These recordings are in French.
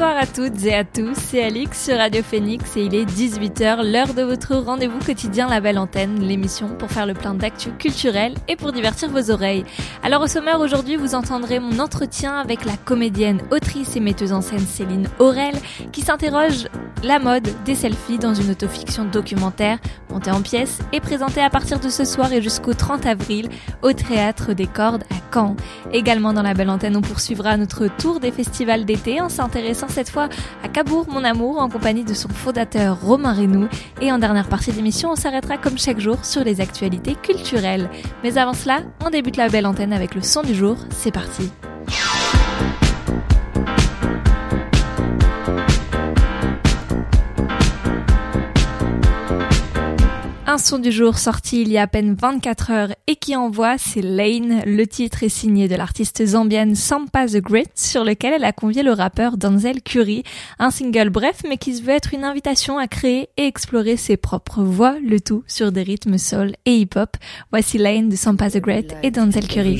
Bonsoir à toutes et à tous, c'est Alix sur Radio Phoenix et il est 18h, l'heure de votre rendez-vous quotidien La Belle Antenne, l'émission pour faire le plein d'actu culturel et pour divertir vos oreilles. Alors au sommaire aujourd'hui, vous entendrez mon entretien avec la comédienne, autrice et metteuse en scène Céline Aurel qui s'interroge la mode des selfies dans une autofiction documentaire montée en pièces et présentée à partir de ce soir et jusqu'au 30 avril au Théâtre des Cordes à Caen. Également dans La Belle Antenne, on poursuivra notre tour des festivals d'été en s'intéressant cette fois à Cabourg, mon amour, en compagnie de son fondateur Romain Renou. Et en dernière partie d'émission, on s'arrêtera comme chaque jour sur les actualités culturelles. Mais avant cela, on débute la belle antenne avec le son du jour. C'est parti. Un son du jour sorti il y a à peine 24 heures et qui envoie, c'est Lane. Le titre est signé de l'artiste zambienne Sampa the Great, sur lequel elle a convié le rappeur Denzel Curry. Un single bref, mais qui veut être une invitation à créer et explorer ses propres voix, le tout sur des rythmes soul et hip-hop. Voici Lane de Sampa the Great et Denzel Curry.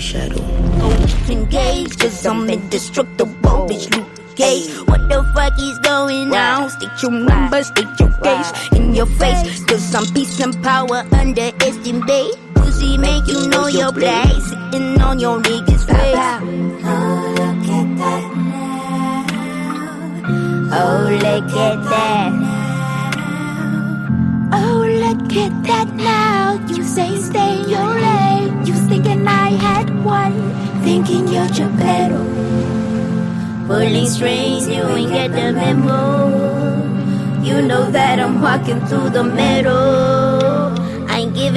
Gate. What the fuck is going on? Stick your number, stick your face in your face. Cause some peace and power underestimate. Pussy make you know your place. Sitting on your niggas' face. Oh, look at that now. Oh, look at that. Oh, look at that now. You say stay your lane. You thinking I had one. Thinking you're better. Pulling strings, you ain't get the memo. You know that I'm walking through the middle.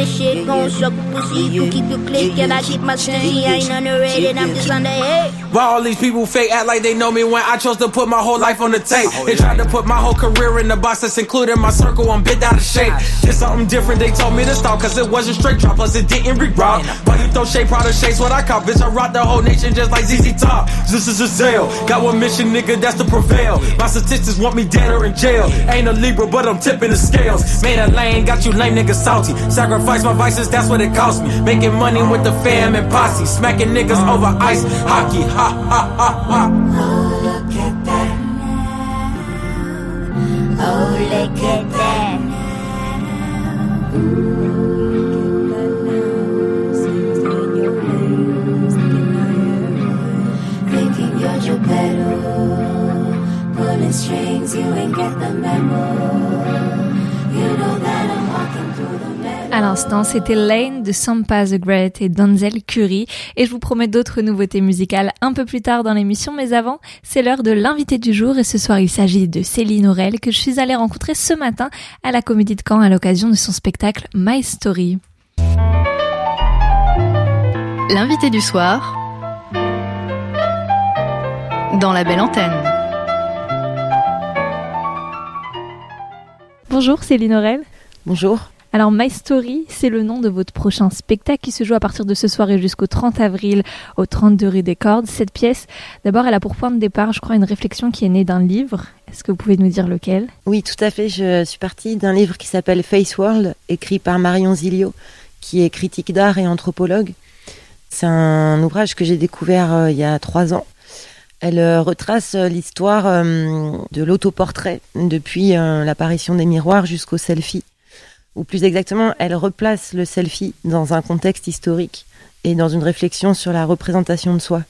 Shit, gon' suck pussy. You keep your click and I keep my stingy. I ain't underrated, I'm just the head. Why all these people fake act like they know me when I chose to put my whole life on the tape? They tried to put my whole career in the box that's including my circle. I'm bent out of shape. It's something different. They told me to stop cause it wasn't straight drop. Plus it didn't re-rock. Why you throw shade, proud of shades what I caught. Bitch, I rock the whole nation just like ZZ Top. This is a sale. Got one mission, nigga, that's to prevail. My statistics want me dead or in jail. Ain't a Libra, but I'm tipping the scales. Made a lane, got you lame niggas salty. Sacrifice my vices, that's what it cost me. Making money with the fam and posse. Smacking niggas over ice hockey. Ha ha ha. ha. Oh, look at that now. Oh, look at that. Thinking you're Geppetto. Pulling strings, you ain't get the memo. À l'instant, c'était Lane de Sampa the Great et Denzel Curry. Et je vous promets d'autres nouveautés musicales un peu plus tard dans l'émission. Mais avant, c'est l'heure de l'invité du jour. Et ce soir, il s'agit de Céline Aurel que je suis allée rencontrer ce matin à la Comédie de Caen à l'occasion de son spectacle My Story. L'invité du soir dans La Belle Antenne. Bonjour Céline Aurel. Bonjour. Alors My Story, c'est le nom de votre prochain spectacle qui se joue à partir de ce soir et jusqu'au 30 avril au 32 rue des Cordes. Cette pièce, d'abord, elle a pour point de départ, je crois, une réflexion qui est née d'un livre. Est-ce que vous pouvez nous dire lequel? Oui, tout à fait. Je suis partie d'un livre qui s'appelle Face World, écrit par Marion Zilio, qui est critique d'art et anthropologue. C'est un ouvrage que j'ai découvert euh, il y a trois ans. Elle euh, retrace euh, l'histoire de l'autoportrait depuis l'apparition des miroirs jusqu'au selfie. Ou plus exactement, elle replace le selfie dans un contexte historique et dans une réflexion sur la représentation de soi.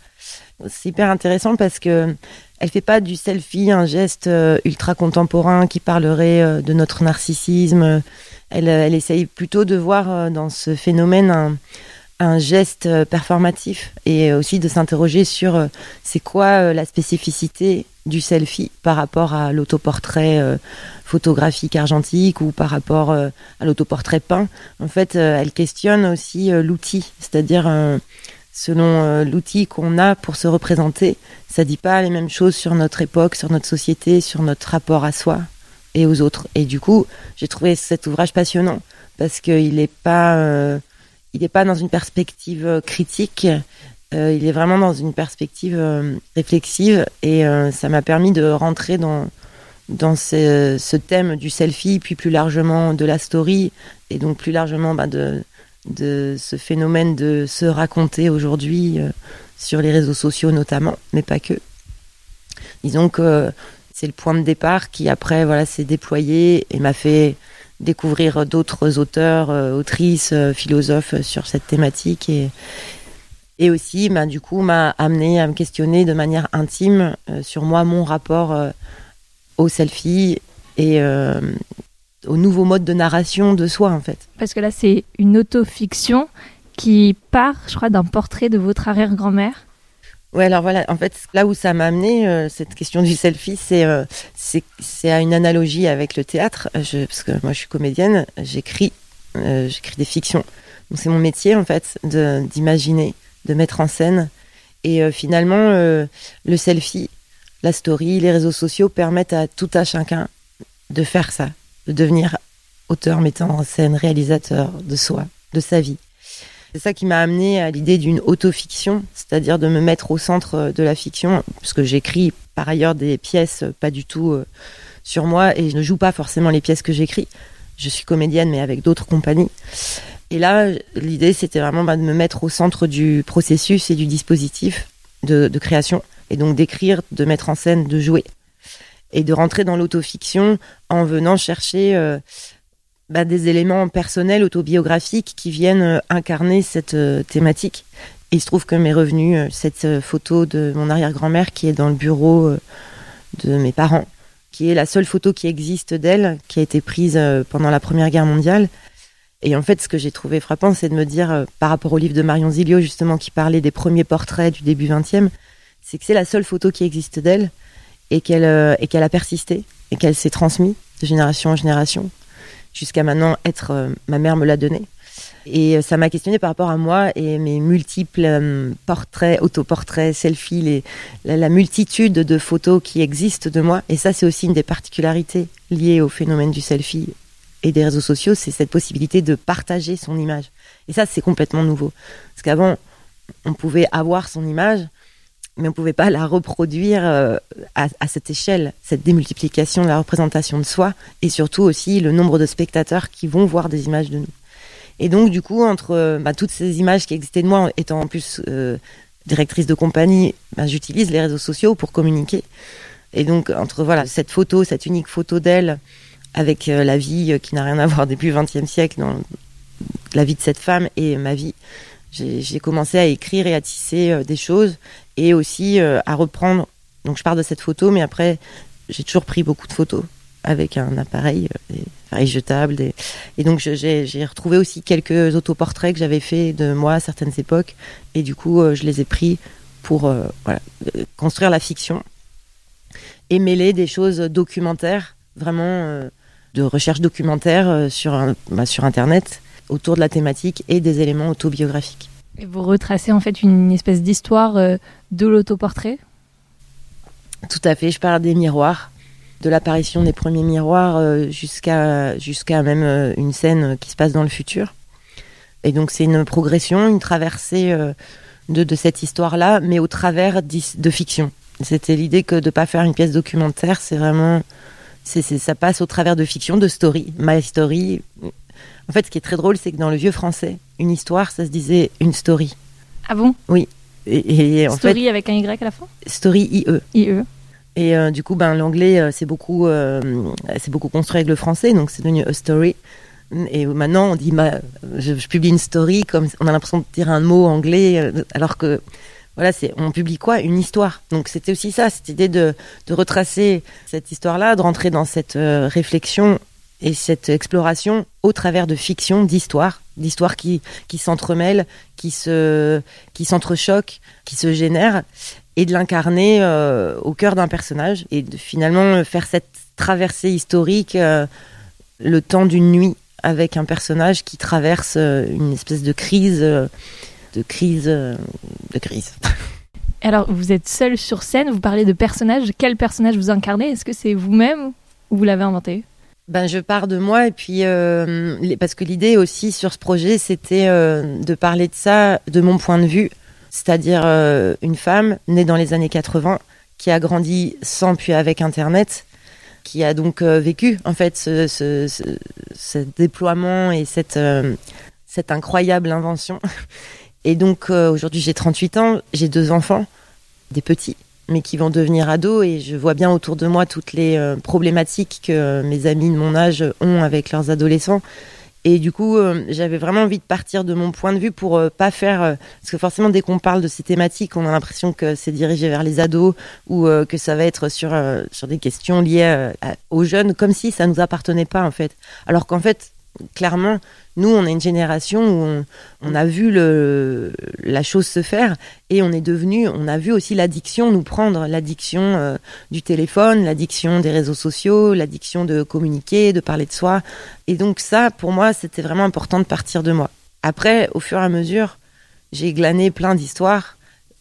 C'est hyper intéressant parce que elle fait pas du selfie un geste euh, ultra contemporain qui parlerait euh, de notre narcissisme. Elle, euh, elle essaye plutôt de voir dans ce phénomène un, geste performatif et aussi de s'interroger sur c'est quoi la spécificité du selfie par rapport à l'autoportrait photographique argentique ou par rapport euh, à l'autoportrait peint. En fait, euh, elle questionne aussi euh, l'outil, c'est-à-dire selon l'outil qu'on a pour se représenter, ça dit pas les mêmes choses sur notre époque, sur notre société, sur notre rapport à soi. et aux autres. Et du coup, j'ai trouvé cet ouvrage passionnant parce qu'il n'est pas, il n'est pas dans une perspective critique. il est vraiment dans une perspective réflexive et ça m'a permis de rentrer dans dans ce, thème du selfie, puis plus largement de la story et donc plus largement bah, de ce phénomène de se raconter aujourd'hui euh, sur les réseaux sociaux notamment, mais pas que. Disons que c'est le point de départ qui après voilà s'est déployé et m'a fait découvrir d'autres auteurs, euh, autrices, euh, philosophes sur cette thématique et et aussi bah, du coup m'a amené à me questionner de manière intime euh, sur moi mon rapport euh, au selfie et euh, au nouveau mode de narration de soi en fait. Parce que là, c'est une autofiction qui part, je crois, d'un portrait de votre arrière-grand-mère. Ouais, alors voilà, en fait, là où ça m'a amené, euh, cette question du selfie, c'est euh, c'est à une analogie avec le théâtre. Je, parce que moi, je suis comédienne, j'écris euh, j'écris des fictions. Donc c'est mon métier, en fait, de d'imaginer, de mettre en scène. Et finalement, le selfie, la story, les réseaux sociaux permettent à tout à chacun de faire ça, de devenir auteur, mettant en scène, réalisateur de soi, de sa vie. C'est ça qui m'a amené à l'idée d'une autofiction, c'est-à-dire de me mettre au centre de la fiction, puisque j'écris par ailleurs des pièces pas du tout euh, sur moi et je ne joue pas forcément les pièces que j'écris. Je suis comédienne, mais avec d'autres compagnies. Et là, l'idée, c'était vraiment bah, de me mettre au centre du processus et du dispositif de création, et donc d'écrire, de mettre en scène, de jouer, et de rentrer dans l'autofiction en venant chercher euh, bah, des éléments personnels, autobiographiques qui viennent euh, incarner cette euh, thématique. Et il se trouve que m'est revenue cette photo de mon arrière-grand-mère qui est dans le bureau de mes parents, qui est la seule photo qui existe d'elle, qui a été prise pendant la Première Guerre mondiale. Et en fait, ce que j'ai trouvé frappant, c'est de me dire, par rapport au livre de Marion Zilio, justement, qui parlait des premiers portraits du début 20e, c'est que c'est la seule photo qui existe d'elle et qu'elle euh, et qu'elle a persisté et qu'elle s'est transmise de génération en génération jusqu'à maintenant être euh, ma mère me l'a donnée. Et euh, ça m'a questionné par rapport à moi et mes multiples euh, portraits, autoportraits, selfies, la multitude de photos qui existent de moi. Et ça, c'est aussi une des particularités liées au phénomène du selfie et des réseaux sociaux, c'est cette possibilité de partager son image. Et ça, c'est complètement nouveau. Parce qu'avant, on pouvait avoir son image, mais on pouvait pas la reproduire euh, à, cette échelle, cette démultiplication de la représentation de soi, et surtout aussi le nombre de spectateurs qui vont voir des images de nous. Et donc, du coup, entre euh, bah, toutes ces images qui existaient de moi, étant en plus euh, directrice de compagnie, bah, j'utilise les réseaux sociaux pour communiquer. Et donc, entre voilà cette photo, cette unique photo d'elle, avec la vie qui n'a rien à voir depuis le XXe siècle, dans la vie de cette femme et ma vie, j'ai commencé à écrire et à tisser des choses et aussi euh, à reprendre. Donc, je pars de cette photo, mais après, j'ai toujours pris beaucoup de photos avec un appareil, euh, des appareils jetables. Et donc, j'ai retrouvé aussi quelques autoportraits que j'avais fait de moi à certaines époques. Et du coup, euh, je les ai pris pour euh, construire la fiction et mêler des choses documentaires, vraiment de recherche documentaire bah, sur Internet autour de la thématique et des éléments autobiographiques. Et vous retracez en fait une espèce d'histoire euh, de l'autoportrait? Tout à fait, je parle des miroirs, de l'apparition des premiers miroirs euh, jusqu'à même euh, une scène qui se passe dans le futur. Et donc c'est une progression, une traversée de, de cette histoire-là, mais au travers de fiction. C'était l'idée que de pas faire une pièce documentaire, c'est vraiment, c'est- ça passe au travers de fiction, de story, my story. En fait, ce qui est très drôle, c'est que dans le vieux français, une histoire, ça se disait une story. Ah bon? Et, et en Story avec un Y à la fin? Story IE. IE. Et euh, du coup, ben, l'anglais, euh, c'est beaucoup, euh, beaucoup construit avec le français, donc c'est devenu a story. Et maintenant, on dit, bah, je, je publie une story, comme on a l'impression de dire un mot anglais, euh, alors que, voilà, c'est, on publie quoi? Une histoire. Donc c'était aussi ça, cette idée de, de retracer cette histoire-là, de rentrer dans cette euh, réflexion et cette exploration au travers de fiction, d'histoires, d'histoires qui, qui s'entremêlent, qui se, qui qui se génèrent et de l'incarner euh, au cœur d'un personnage et de finalement faire cette traversée historique euh, le temps d'une nuit avec un personnage qui traverse euh, une espèce de crise euh, de crise euh, de crise. Alors, vous êtes seul sur scène, vous parlez de personnages. Quel personnage vous incarnez? Est-ce que c'est vous-même ou vous l'avez inventé? Ben, je pars de moi et puis euh, parce que l'idée aussi sur ce projet c'était euh, de parler de ça de mon point de vue, c'est-à-dire euh, une femme née dans les années 80 qui a grandi sans puis avec Internet, qui a donc euh, vécu en fait ce, ce, ce, ce déploiement et cette, euh, cette incroyable invention. Et donc euh, aujourd'hui j'ai 38 ans, j'ai deux enfants, des petits mais qui vont devenir ados et je vois bien autour de moi toutes les euh, problématiques que mes amis de mon âge ont avec leurs adolescents. Et du coup, euh, j'avais vraiment envie de partir de mon point de vue pour euh, pas faire euh, parce que forcément dès qu'on parle de ces thématiques, on a l'impression que c'est dirigé vers les ados ou euh, que ça va être sur euh, sur des questions liées euh, aux jeunes comme si ça nous appartenait pas en fait. Alors qu'en fait, clairement, nous on est une génération où on, a vu la chose se faire et on est devenu, on a vu aussi l'addiction nous prendre, l'addiction euh, du téléphone, l'addiction des réseaux sociaux, l'addiction de communiquer, de parler de soi. Et donc ça, pour moi, c'était vraiment important de partir de moi. Après, au fur et à mesure, j'ai glané plein d'histoires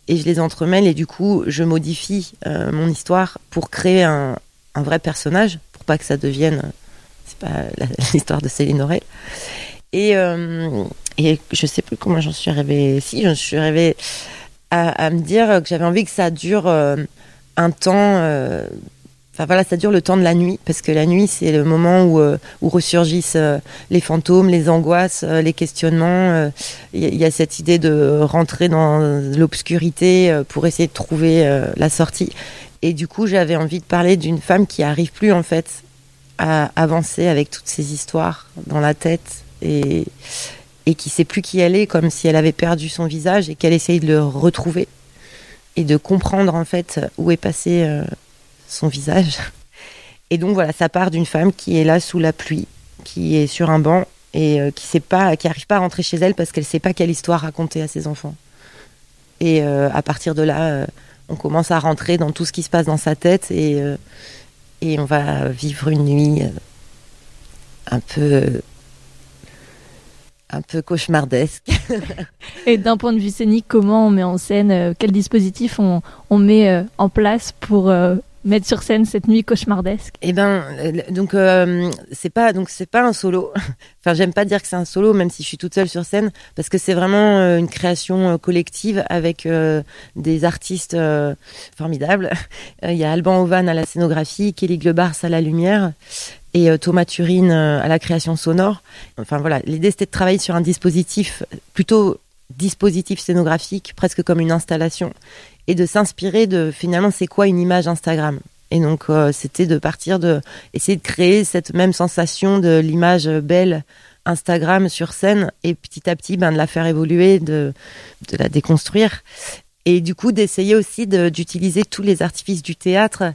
et je les entremêle et du coup, je modifie euh, mon histoire pour créer un, un vrai personnage, pour pas que ça devienne, euh, c'est pas l'histoire de Céline Aurel. Et, euh, et je sais plus comment j'en suis arrivée. Si, je suis arrivée à, me dire que j'avais envie que ça dure euh, un temps. euh, Enfin voilà, ça dure le temps de la nuit, parce que la nuit, c'est le moment où, euh, ressurgissent euh, les fantômes, les angoisses, les questionnements. Il y, y a cette idée de rentrer dans l'obscurité pour essayer de trouver la sortie. Et du coup, j'avais envie de parler d'une femme qui arrive plus, en fait, à avancer avec toutes ces histoires dans la tête et, et qui sait plus qui elle est, comme si elle avait perdu son visage et qu'elle essaye de le retrouver et de comprendre, en fait, où est passé euh, son visage. Et donc voilà, ça part d'une femme qui est là sous la pluie, qui est sur un banc et euh, qui sait pas, qui arrive pas à rentrer chez elle parce qu'elle sait pas quelle histoire raconter à ses enfants. Et euh, à partir de là, on commence à rentrer dans tout ce qui se passe dans sa tête et et on va vivre une nuit euh, un peu un peu cauchemardesque. Et d'un point de vue scénique, comment on met en scène, euh, quel dispositif on, on met euh, en place pour euh, mettre sur scène cette nuit cauchemardesque Eh ben, le- donc euh, c'est pas donc c'est pas un solo. enfin, j'aime pas dire que c'est un solo, même si je suis toute seule sur scène, parce que c'est vraiment euh, une création euh, collective avec euh, des artistes euh, formidables. Euh, Il y a Alban Ovan à la scénographie, Kelly Glebars à la lumière et euh, Thomas Turine euh, à la création sonore. Enfin voilà, l'idée c'était de travailler sur un dispositif plutôt dispositif scénographique, presque comme une installation, et de s'inspirer de finalement c'est quoi une image Instagram? Et donc euh, c'était de partir de essayer de créer cette même sensation de l'image belle Instagram sur scène et petit à petit ben, de la faire évoluer, de, de la déconstruire. Et du coup, d'essayer aussi de- d'utiliser tous les artifices du théâtre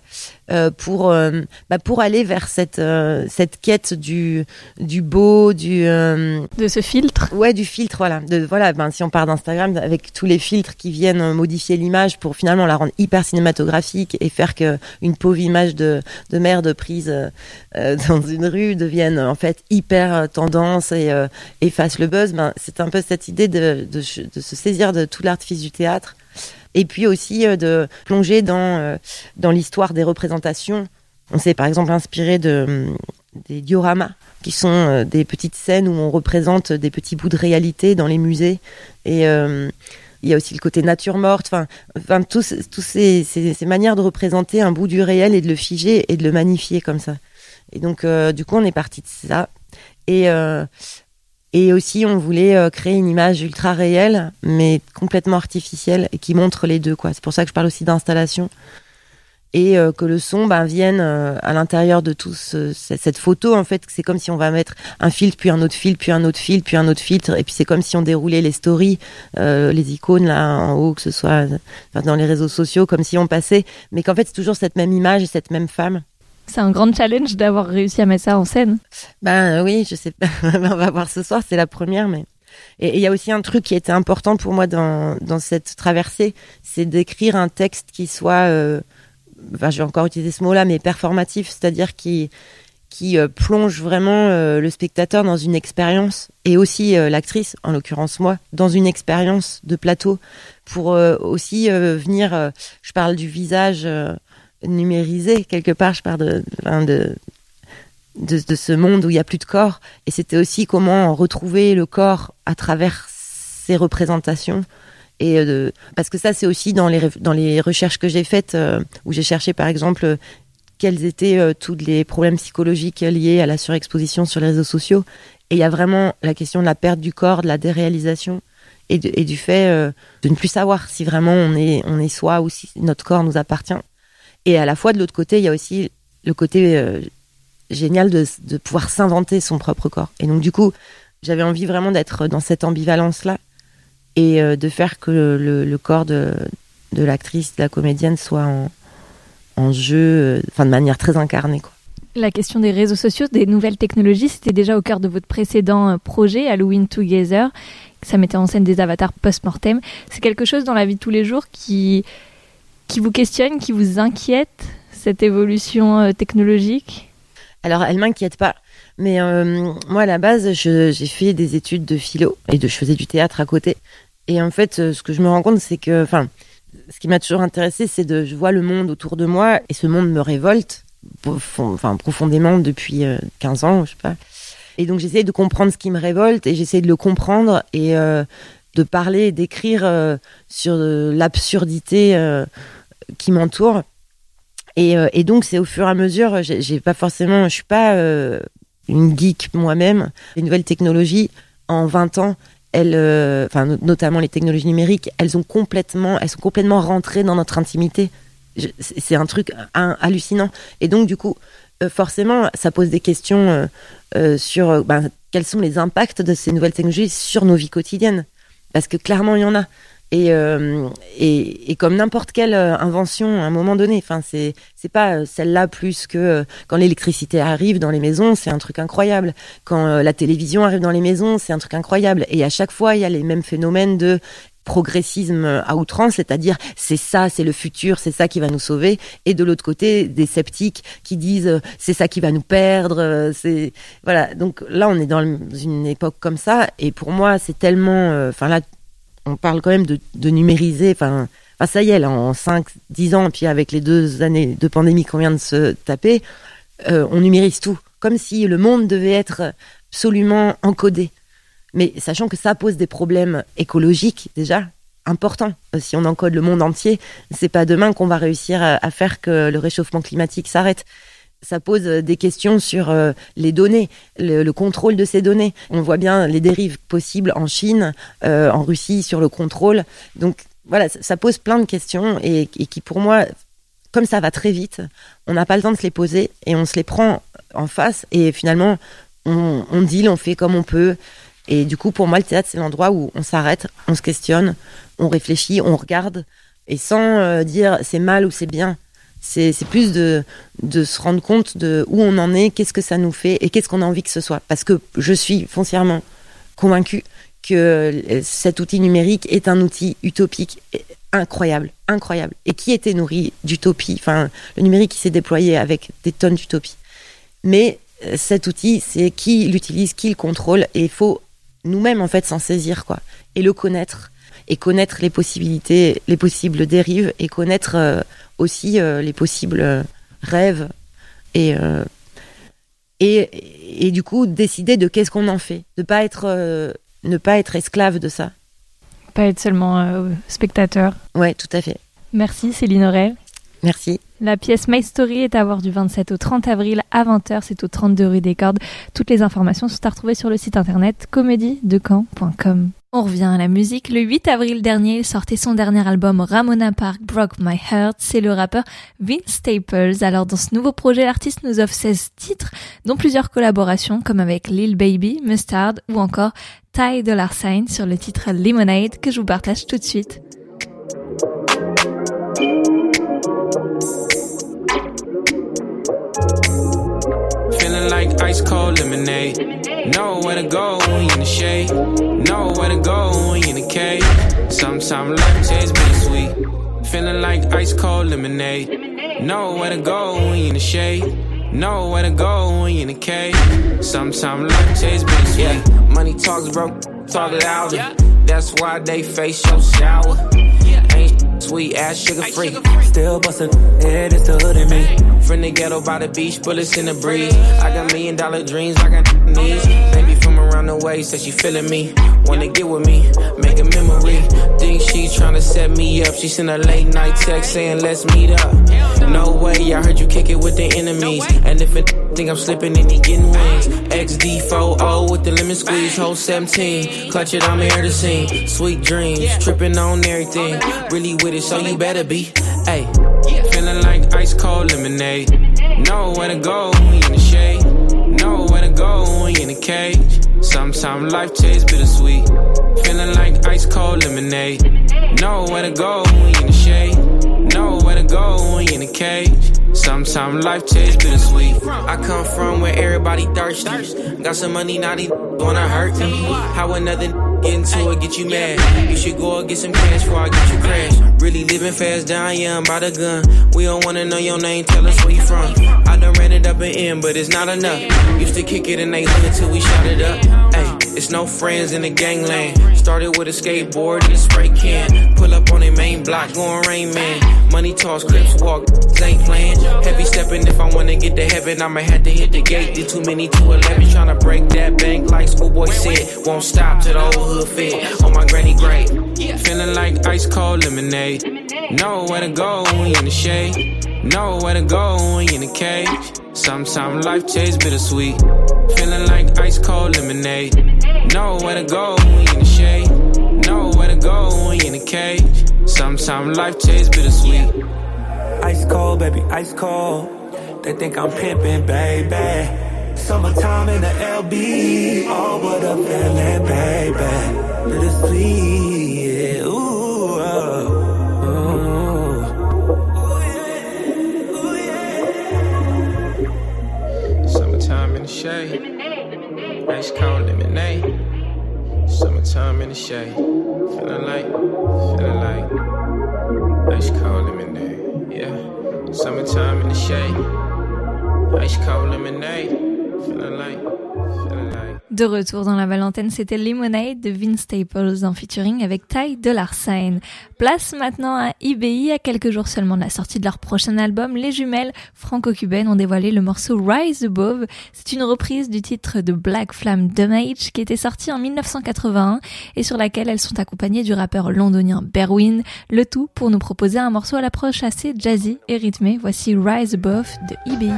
euh, pour, euh, bah, pour aller vers cette, euh, cette quête du, du beau, du, euh, De ce filtre Ouais, du filtre, voilà. De, voilà, ben, si on part d'Instagram, avec tous les filtres qui viennent euh, modifier l'image pour finalement la rendre hyper cinématographique et faire que une pauvre image de, de merde prise dans une rue devienne en fait hyper tendance et euh, et fasse le buzz, ben, c'est un peu cette idée de, de, de se saisir de tout l'artifice du théâtre et puis aussi euh, de plonger dans, euh, dans l'histoire des représentations. On s'est par exemple inspiré de, hum, des dioramas qui sont euh, des petites scènes où on représente des petits bouts de réalité dans les musées. Et il y a aussi le côté nature morte, enfin, enfin tous, ces, ces, manières de représenter un bout du réel et de le figer et de le magnifier comme ça. Et donc, du coup, on est parti de ça. Et, et aussi, on voulait euh, créer une image ultra réelle, mais complètement artificielle, et qui montre les deux. quoi. C'est pour ça que je parle aussi d'installation et euh, que le son ben, vienne euh, à l'intérieur de tout ce- ce- cette photo en fait c'est comme si on va mettre un filtre puis un autre filtre puis un autre filtre puis un autre filtre et puis c'est comme si on déroulait les stories euh, les icônes là en haut que ce soit dans les réseaux sociaux comme si on passait mais qu'en fait c'est toujours cette même image et cette même femme C'est un grand challenge d'avoir réussi à mettre ça en scène. ben euh, oui je sais pas on va voir ce soir c'est la première mais et il y a aussi un truc qui était important pour moi dans, dans cette traversée, c'est d'écrire un texte qui soit, euh, enfin, je vais encore utiliser ce mot-là, mais performatif, c'est-à-dire qui, qui euh, plonge vraiment le spectateur dans une expérience et aussi l'actrice, en l'occurrence moi, dans une expérience de plateau pour aussi venir, je parle du visage numérisé quelque part, je parle de, de de, ce monde où il y a plus de corps. Et c'était aussi comment retrouver le corps à travers ces représentations. Et de, parce que ça, c'est aussi dans les, dans les recherches que j'ai faites, euh, où j'ai cherché par exemple quels étaient euh, tous les problèmes psychologiques liés à la surexposition sur les réseaux sociaux. Et il y a vraiment la question de la perte du corps, de la déréalisation et, du fait euh, de ne plus savoir si vraiment on est, on est soi ou si notre corps nous appartient. Et à la fois, de l'autre côté, il y a aussi le côté euh, génial de, pouvoir s'inventer son propre corps. Et donc, du coup, j'avais envie vraiment d'être dans cette ambivalence-là et euh, de faire que le, corps de, l'actrice, de la comédienne soit en, jeu, enfin de manière très incarnée. La question des réseaux sociaux, des nouvelles technologies, c'était déjà au cœur de votre précédent euh, projet, Halloween Together. Ça mettait en scène des avatars post-mortem. C'est quelque chose dans la vie de tous les jours qui, qui vous questionne, qui vous inquiète, cette évolution euh, technologique? Alors, elle m'inquiète pas. Mais euh, moi, à la base, j'ai fait des études de philo et de, je faisais du théâtre à côté. Et en fait, euh, ce que je me rends compte, c'est que, enfin, ce qui m'a toujours intéressé, c'est de, je vois le monde autour de moi et ce monde me révolte profondément depuis 15 euh, ans, je sais pas. Et donc j'essaie de comprendre ce qui me révolte et j'essaie de le comprendre et de parler, d'écrire euh, sur l'absurdité qui m'entoure. Et, euh, et, donc c'est au fur et à mesure, j'ai pas forcément, je suis pas une geek moi-même. Les nouvelles technologies, en 20 ans, elles, enfin notamment les technologies numériques, elles ont complètement, elles sont complètement rentrées dans notre intimité c'est un truc hallucinant. Et donc, du coup, euh, forcément, ça pose des questions euh, euh, sur ben, quels sont les impacts de ces nouvelles technologies sur nos vies quotidiennes? Parce que clairement, il y en a. Et, euh, et, et, comme n'importe quelle invention à un moment donné, enfin c'est c'est pas celle-là plus que quand l'électricité arrive dans les maisons, c'est un truc incroyable. Quand la télévision arrive dans les maisons, c'est un truc incroyable. Et à chaque fois, il y a les mêmes phénomènes de progressisme à outrance, c'est-à-dire c'est ça, c'est le futur, c'est ça qui va nous sauver, et de l'autre côté des sceptiques qui disent euh, c'est ça qui va nous perdre, euh, c'est voilà. Donc là, on est dans une époque comme ça, et pour moi, c'est tellement, euh, enfin là, on parle quand même de, numériser, enfin. Enfin, ça y est, là, en 5, 10 ans, puis avec les deux années de pandémie qu'on vient de se taper, euh, on numérise tout. Comme si le monde devait être absolument encodé. Mais sachant que ça pose des problèmes écologiques déjà importants. Euh, si on encode le monde entier, c'est pas demain qu'on va réussir à, faire que le réchauffement climatique s'arrête. Ça pose euh, des questions sur euh, les données, le, le, contrôle de ces données. On voit bien les dérives possibles en Chine, euh, en Russie sur le contrôle. Donc voilà, ça, pose plein de questions et, qui pour moi, comme ça va très vite, on n'a pas le temps de se les poser et on se les prend en face et finalement on, on deal, on fait comme on peut. Et du coup, pour moi, le théâtre, c'est l'endroit où on s'arrête, on se questionne, on réfléchit, on regarde, et sans dire c'est mal ou c'est bien. C'est plus de, de se rendre compte de où on en est, qu'est-ce que ça nous fait et qu'est-ce qu'on a envie que ce soit. Parce que je suis foncièrement convaincue que euh, cet outil numérique est un outil utopique incroyable, incroyable, et qui était nourri d'utopie. Enfin, le numérique qui s'est déployé avec des tonnes d'utopie. Mais euh, cet outil, c'est qui l'utilise, qui le contrôle, et il faut nous-mêmes en fait s'en saisir quoi. Et le connaître. Et connaître les possibilités les possibles dérives et connaître euh, aussi euh, les possibles euh, rêves et, euh, et et du coup décider de qu'est-ce qu'on en fait. De pas être ne pas être esclave de ça. Pas être seulement spectateur. Ouais tout à fait. Merci Céline Aurel. Merci. La pièce My Story est à voir du 27 au 30 avril à 20h. C'est au 32 rue des Cordes. Toutes les informations sont à retrouver sur le site internet comédiedecamp.com. On revient à la musique. Le 8 avril dernier, il sortait son dernier album Ramona Park Broke My Heart. C'est le rappeur Vince Staples. Alors, dans ce nouveau projet, l'artiste nous offre 16 titres, dont plusieurs collaborations, comme avec Lil Baby, Mustard ou encore Ty Dollar Sign sur le titre Lemonade que je vous partage tout de suite. Feeling like ice cold lemonade. Know where to go when you in the shade. Know where to go when you in the cave. Sometimes life tastes bittersweet. Feeling like ice cold lemonade. Know where to go when you in the shade. Know where to go when you in the cave. Sometimes life tastes bittersweet. Yeah, money talks broke, talk louder. That's why they face your sour. Sweet ass sugar free. Still bustin', yeah, it's the hood in me. From the ghetto by the beach, bullets in the breeze. I got million dollar dreams, I got knees. Baby from around the way, said she feelin' me. Wanna get with me, make a memory. Think she tryna set me up. She sent a late night text saying, let's meet up. No way, I heard you kick it with the enemies. And if it think I'm slipping, then he getting wings. XD4O with the lemon squeeze, whole 17. Clutch it, I'm here to sing. Sweet dreams, tripping on everything. Really with it, so you better be. Hey, feeling like ice cold lemonade. Nowhere to go when you in the shade. Nowhere to go when you in the cage. Sometimes life tastes bittersweet. Feeling like ice cold lemonade. Nowhere to go when you in the shade. Nowhere to go when you in the cage. Sometimes life tastes bittersweet. I come from where everybody thirsty. Got some money, now they wanna hurt me. How another get into it, get you mad. You should go get some cash before I get you crash. Really living fast, down young, by the gun. We don't wanna know your name, tell us where you from. I done ran it up and in, but it's not enough. Used to kick it and they hood till we shot it up. It's no friends in the gangland. Started with a skateboard and a spray can. Pull up on the main block, going rain man. Money toss, clips walk, ain't playing. Heavy stepping, if I wanna get to heaven, I'ma have to hit the gate. Did too many to 11, tryna break that bank like schoolboy said. Won't stop till the whole hood fit on my granny grave. Feeling like ice cold lemonade. Nowhere to go you in the shade. Nowhere to go when you in the cage. Sometimes life tastes bittersweet. Feeling like ice cold lemonade. Nowhere to go when you in the shade. Nowhere to go when you in the cage. Sometimes life tastes bittersweet. Ice cold, baby, ice cold. They think I'm pimping, baby. Summertime in the LB. Oh, what a feeling, baby. Bittersweet, Ice cold lemonade. Summertime in the shade. Feeling like, feeling like. Ice cold lemonade. Yeah. Summertime in the shade. Ice cold lemonade. Feeling like, feeling. De retour dans la Valentine, c'était Lemonade de Vince Staples en featuring avec Ty Dolla Sign. Place maintenant à IBI, à quelques jours seulement de la sortie de leur prochain album, les jumelles franco-cubaines ont dévoilé le morceau Rise Above. C'est une reprise du titre de Black Flam Damage qui était sorti en 1981 et sur laquelle elles sont accompagnées du rappeur londonien Berwin, le tout pour nous proposer un morceau à l'approche assez jazzy et rythmé. Voici Rise Above de IBI.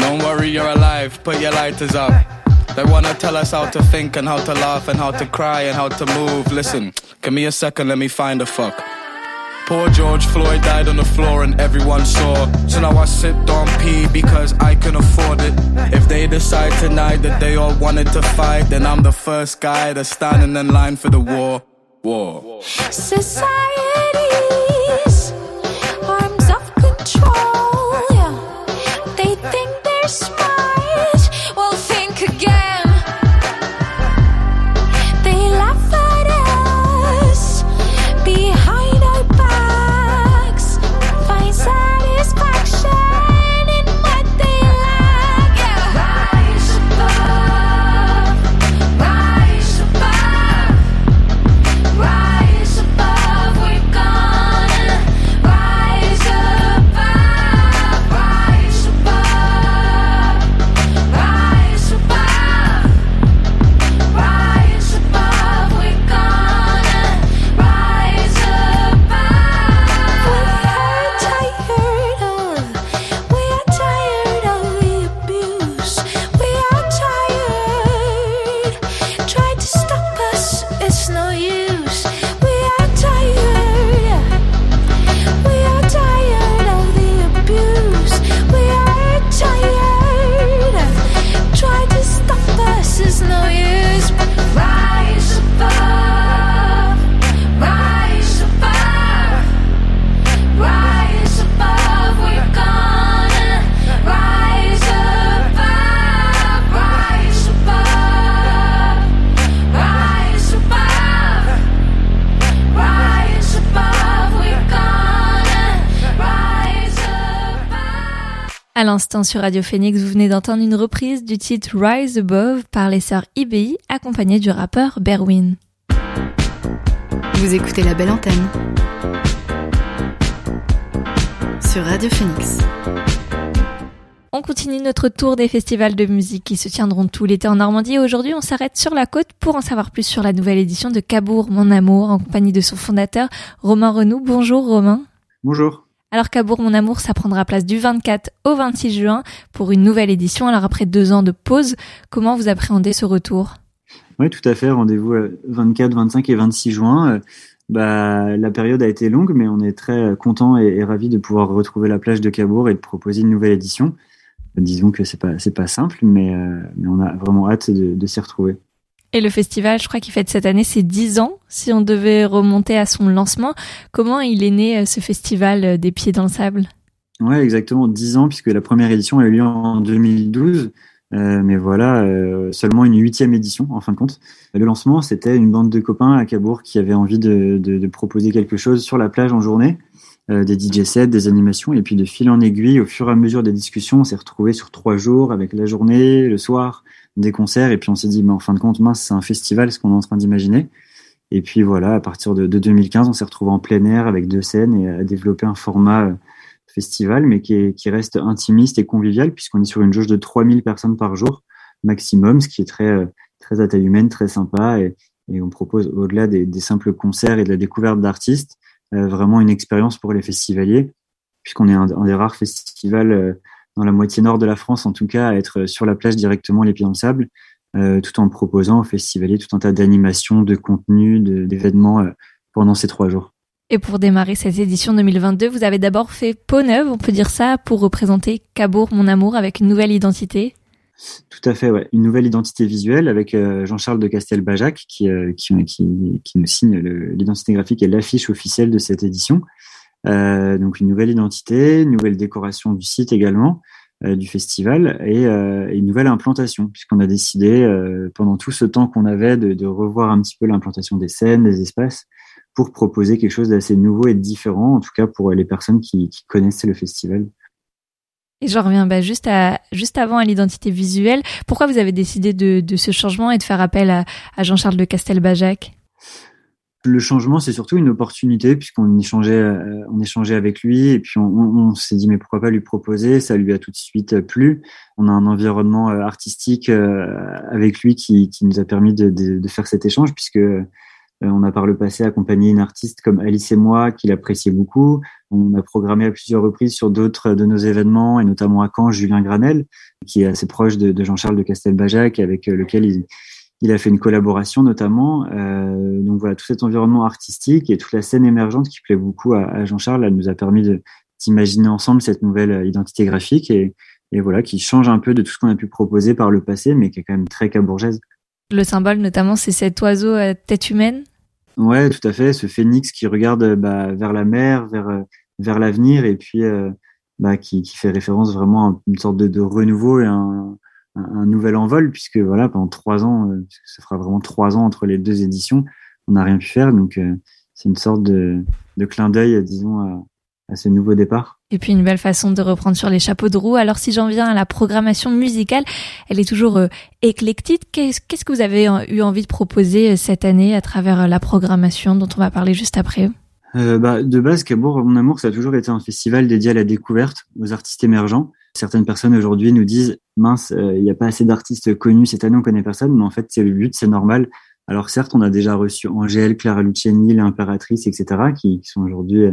Don't worry, you're alive. Put your lighters up. They wanna tell us how to think and how to laugh and how to cry and how to move. Listen, give me a second, let me find a fuck. Poor George Floyd died on the floor and everyone saw. So now I sit on pee because I can afford it. If they decide tonight that they all wanted to fight, then I'm the first guy that's standing in line for the war. War. Society's À l'instant sur Radio Phoenix, vous venez d'entendre une reprise du titre Rise Above par les sœurs IBI accompagnées du rappeur Berwin. Vous écoutez la belle antenne sur Radio Phoenix. On continue notre tour des festivals de musique qui se tiendront tout l'été en Normandie. Aujourd'hui, on s'arrête sur la côte pour en savoir plus sur la nouvelle édition de Cabourg, mon amour, en compagnie de son fondateur, Romain Renou. Bonjour Romain. Bonjour. Alors Cabourg Mon Amour, ça prendra place du 24 au 26 juin pour une nouvelle édition. Alors après deux ans de pause, comment vous appréhendez ce retour? Oui, tout à fait. Rendez-vous 24, 25 et 26 juin. Euh, bah, la période a été longue, mais on est très content et, et ravi de pouvoir retrouver la plage de Cabourg et de proposer une nouvelle édition. Disons que c'est pas c'est pas simple, mais, euh, on a vraiment hâte de s'y retrouver. Et le festival, je crois qu'il fête cette année ses 10 ans. Si on devait remonter à son lancement, comment il est né euh, ce festival euh, des pieds dans le sable? Ouais, exactement, 10 ans, puisque la première édition a eu lieu en 2012. Euh, mais voilà, seulement une huitième édition en fin de compte. Le lancement, c'était une bande de copains à Cabourg qui avaient envie de, proposer quelque chose sur la plage en journée, des DJ sets, des animations, et puis de fil en aiguille, au fur et à mesure des discussions, on s'est retrouvé sur trois jours avec la journée, le soir, des concerts, et puis on s'est dit, mais en fin de compte, mince, c'est un festival, ce qu'on est en train d'imaginer. Et puis voilà, à partir de, de 2015, on s'est retrouvé en plein air avec deux scènes et à développer un format euh, festival, mais qui, est, qui reste intimiste et convivial, puisqu'on est sur une jauge de 3000 personnes par jour maximum, ce qui est très, euh, très à taille humaine, très sympa. Et, on propose, au-delà des, simples concerts et de la découverte d'artistes, euh, vraiment une expérience pour les festivaliers, puisqu'on est un, des rares festivals dans la moitié nord de la France, en tout cas, à être sur la plage directement les pieds dans le sable, euh, tout en proposant aux festivaliers tout un tas d'animations, de contenus, d'événements euh, pendant ces trois jours. Et pour démarrer cette édition 2022, vous avez d'abord fait peau neuve, on peut dire ça, pour représenter Cabourg, mon amour, avec une nouvelle identité. Tout à fait, ouais. une nouvelle identité visuelle avec euh, Jean-Charles de Castelbajac qui, euh, qui, qui, qui, nous signe l'identité graphique et l'affiche officielle de cette édition. Euh, donc une nouvelle identité, une nouvelle décoration du site également, euh, du festival et, euh, et, une nouvelle implantation puisqu'on a décidé pendant tout ce temps qu'on avait de, de, revoir un petit peu l'implantation des scènes, des espaces pour proposer quelque chose d'assez nouveau et différent, en tout cas pour les personnes qui, qui connaissaient le festival. Et je reviens bah, juste, à, juste avant à l'identité visuelle. Pourquoi vous avez décidé de, de, ce changement et de faire appel à, à Jean-Charles de Castelbajac? Le changement, c'est surtout une opportunité puisqu'on échangeait, euh, on échangeait avec lui et puis on, on, s'est dit mais pourquoi pas lui proposer? Ça lui a tout de suite plu. On a un environnement euh, artistique euh, avec lui qui, qui nous a permis de, de, de faire cet échange puisque euh, on a par le passé accompagné une artiste comme Alice et moi, qui l'appréciait beaucoup. On a programmé à plusieurs reprises sur d'autres de nos événements, et notamment à Caen, Julien Granel, qui est assez proche de, Jean-Charles de Castelbajac, avec euh, lequel il, il, a fait une collaboration notamment. Euh, donc voilà, tout cet environnement artistique et toute la scène émergente qui plaît beaucoup à, à Jean-Charles, elle nous a permis de d'imaginer ensemble cette nouvelle identité graphique et, et voilà, qui change un peu de tout ce qu'on a pu proposer par le passé, mais qui est quand même très cabourgeaise. Le symbole, notamment, c'est cet oiseau à tête humaine? Ouais, tout à fait. Ce phénix qui regarde bah, vers la mer, vers, vers l'avenir, et puis euh, bah, qui, qui, fait référence vraiment à une sorte de, de renouveau et un, un, un, nouvel envol, puisque voilà, pendant trois ans, euh, ça fera vraiment trois ans entre les deux éditions, on n'a rien pu faire. Donc, euh, c'est une sorte de, de clin d'œil, disons, à, à ce nouveau départ. Et puis une belle façon de reprendre sur les chapeaux de roue. Alors si j'en viens à la programmation musicale, elle est toujours euh, éclectique. Qu'est-ce, que vous avez eu envie de proposer cette année à travers la programmation dont on va parler juste après euh, bah, De base, Cabourg, mon amour, ça a toujours été un festival dédié à la découverte, aux artistes émergents. Certaines personnes aujourd'hui nous disent mince, il euh, n'y a pas assez d'artistes connus cette année, on connaît personne, mais en fait c'est le but, c'est normal. Alors certes, on a déjà reçu Angèle, Clara Luciani, l'impératrice, etc., qui, sont aujourd'hui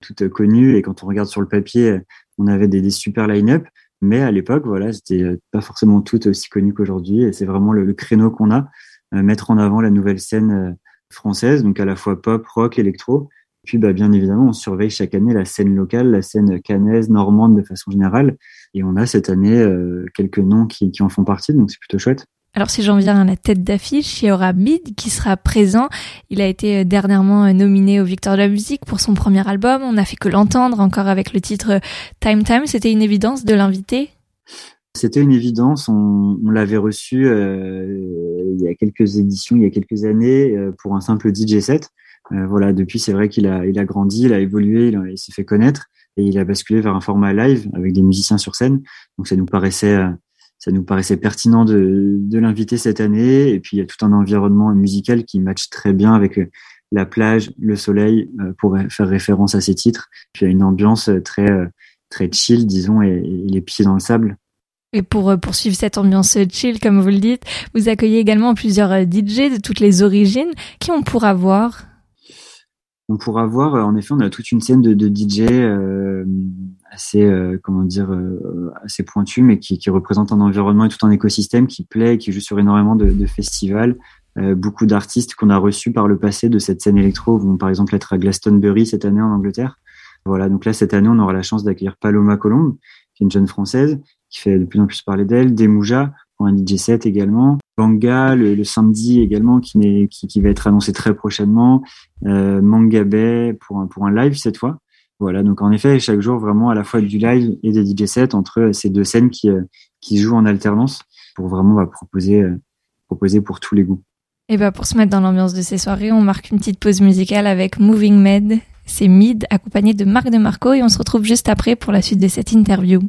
toutes connues et quand on regarde sur le papier, on avait des, super line-up. Mais à l'époque, voilà, c'était pas forcément toutes aussi connues qu'aujourd'hui. Et c'est vraiment le, créneau qu'on a, euh, mettre en avant la nouvelle scène euh, française, donc à la fois pop, rock, électro. Puis, bah, bien évidemment, on surveille chaque année la scène locale, la scène canaise, normande de façon générale. Et on a cette année euh, quelques noms qui, qui en font partie, donc c'est plutôt chouette. Alors si j'en viens à la tête d'affiche, il y aura Mid qui sera présent. Il a été dernièrement nominé aux Victoires de la musique pour son premier album. On n'a fait que l'entendre encore avec le titre Time Time. C'était une évidence de l'inviter? C'était une évidence. On, on l'avait reçu euh, il y a quelques éditions, il y a quelques années, euh, pour un simple DJ set. Voilà, depuis, c'est vrai qu'il a, il a grandi, il a évolué, il, s'est fait connaître et il a basculé vers un format live avec des musiciens sur scène. Donc ça nous paraissait, ça nous paraissait pertinent de, l'inviter cette année. Et puis il y a tout un environnement musical qui matche très bien avec la plage, le soleil, pour faire référence à ces titres. Puis il y a une ambiance très très chill, disons, et, les pieds dans le sable. Et pour euh, poursuivre cette ambiance chill, comme vous le dites, vous accueillez également plusieurs euh, DJ de toutes les origines. Qui on pourra voir On pourra voir, euh, en effet, on a toute une scène de, de DJ assez, comment dire, assez pointue, mais qui, qui, représente un environnement et tout un écosystème qui plaît, qui joue sur énormément de, de festivals. beaucoup d'artistes qu'on a reçus par le passé de cette scène électro vont par exemple être à Glastonbury cette année en Angleterre. Voilà, donc là, cette année, on aura la chance d'accueillir Paloma Colombe, qui est une jeune française, qui fait de plus en plus parler d'elle, Demouja, pour un DJ set également, Banga, le, samedi également, qui, va être annoncé très prochainement, euh, Mangabé pour un, pour un live cette fois. Voilà, donc en effet, chaque jour, vraiment à la fois du live et des DJ sets entre ces deux scènes qui, euh, qui jouent en alternance pour vraiment bah, proposer, euh, proposer pour tous les goûts. Et bah pour se mettre dans l'ambiance de ces soirées, on marque une petite pause musicale avec Moving Med c'est Mid accompagné de Marc de Marco et on se retrouve juste après pour la suite de cette interview.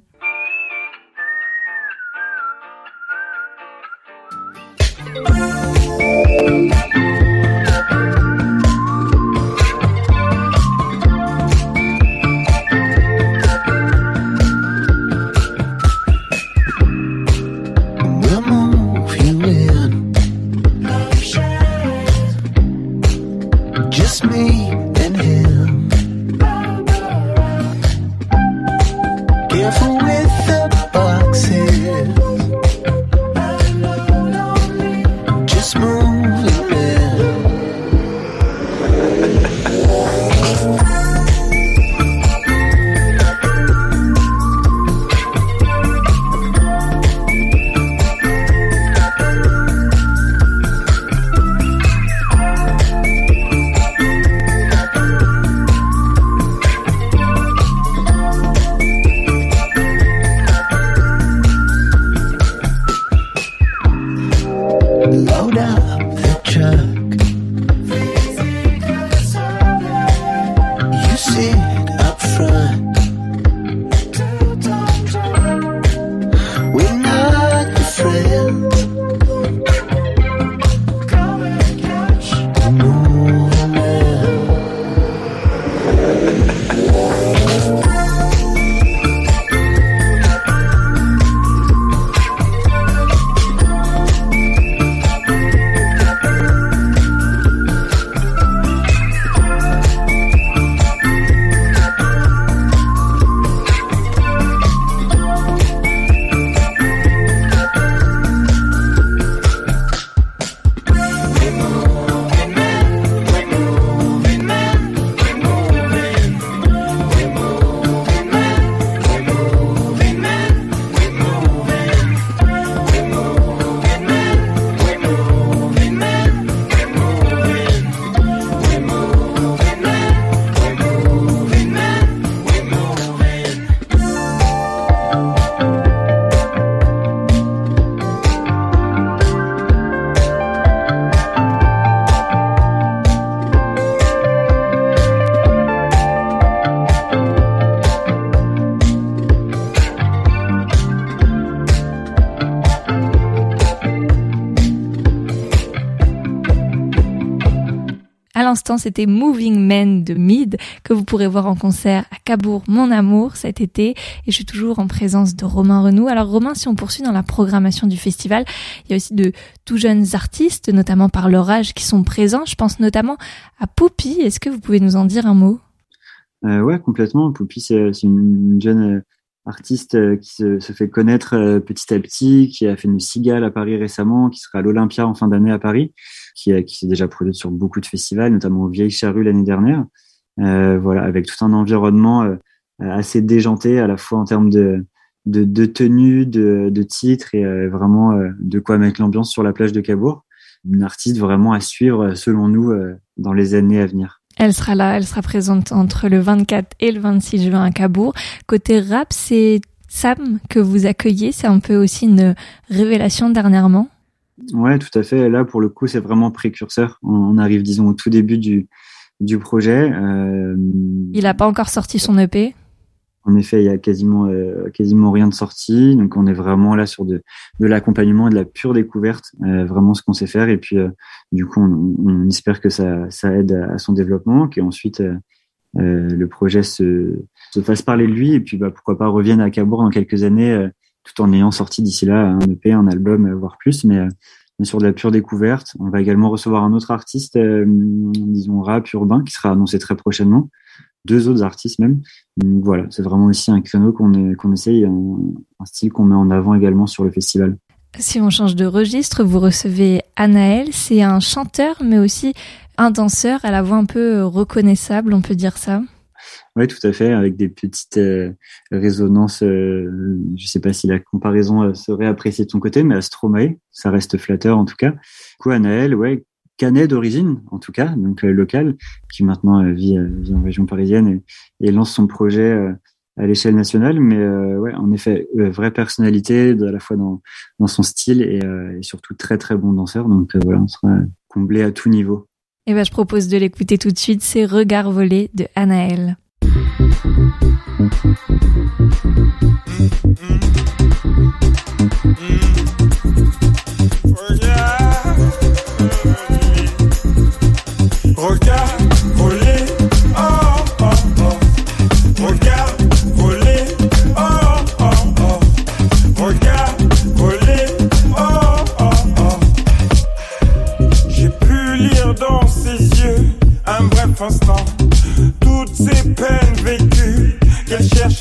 C'était Moving Men de Mid, que vous pourrez voir en concert à Cabourg, mon amour, cet été. Et je suis toujours en présence de Romain Renou. Alors Romain, si on poursuit dans la programmation du festival, il y a aussi de tout jeunes artistes, notamment par leur âge, qui sont présents. Je pense notamment à Poupy. Est-ce que vous pouvez nous en dire un mot? Euh, Ouais, complètement. Poupy, c'est une jeune euh, artiste euh, qui se, fait connaître euh, petit à petit, qui a fait une cigale à Paris récemment, qui sera à l'Olympia en fin d'année à Paris, qui, s'est déjà produite sur beaucoup de festivals, notamment au Vieille Charrue l'année dernière. Euh, voilà, avec tout un environnement assez déjanté à la fois en termes de, de, de tenue, de titres et vraiment de quoi mettre l'ambiance sur la plage de Cabourg. Une artiste vraiment à suivre selon nous dans les années à venir. Elle sera là, elle sera présente entre le 24 et le 26 juin à Cabourg. Côté rap, c'est Sam que vous accueillez. C'est un peu aussi une révélation dernièrement. Ouais, tout à fait. Là, pour le coup, c'est vraiment précurseur. On arrive, disons, au tout début du, du projet. Euh, il n'a pas encore sorti son EP. En effet, il y a quasiment euh, quasiment rien de sorti, donc on est vraiment là sur de, de l'accompagnement et de la pure découverte, euh, vraiment ce qu'on sait faire. Et puis euh, du coup, on, espère que ça, ça aide à, son développement, qu'ensuite euh, le projet se, se fasse parler de lui, et puis bah, pourquoi pas revienne à Cabourg dans quelques années, tout en ayant sorti d'ici là un EP, un album, voire plus, mais sur de la pure découverte. On va également recevoir un autre artiste, disons rap urbain, qui sera annoncé très prochainement deux autres artistes même. Donc voilà, c'est vraiment aussi un créneau qu'on qu'on essaye, un, un style qu'on met en avant également sur le festival. Si on change de registre, vous recevez Anaël, c'est un chanteur mais aussi un danseur à la voix un peu reconnaissable, on peut dire ça. Oui, tout à fait, avec des petites euh, résonances. Euh, je ne sais pas si la comparaison euh, serait appréciée de ton côté, mais à Stromae, ça reste flatteur en tout cas. Du coup, Anaël, ouais, canet d'origine, en tout cas, donc euh, local, qui maintenant euh, vit, euh, vit, en région parisienne et, et lance son projet à l'échelle nationale. Mais ouais, en effet, vraie personnalité, à la fois dans, dans son style et, et, surtout très très bon danseur. Donc voilà, on sera comblé à tout niveau. Et ben, je propose de l'écouter tout de suite. C'est Regard volé de Anaël.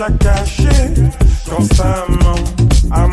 Cherche à cacher constamment à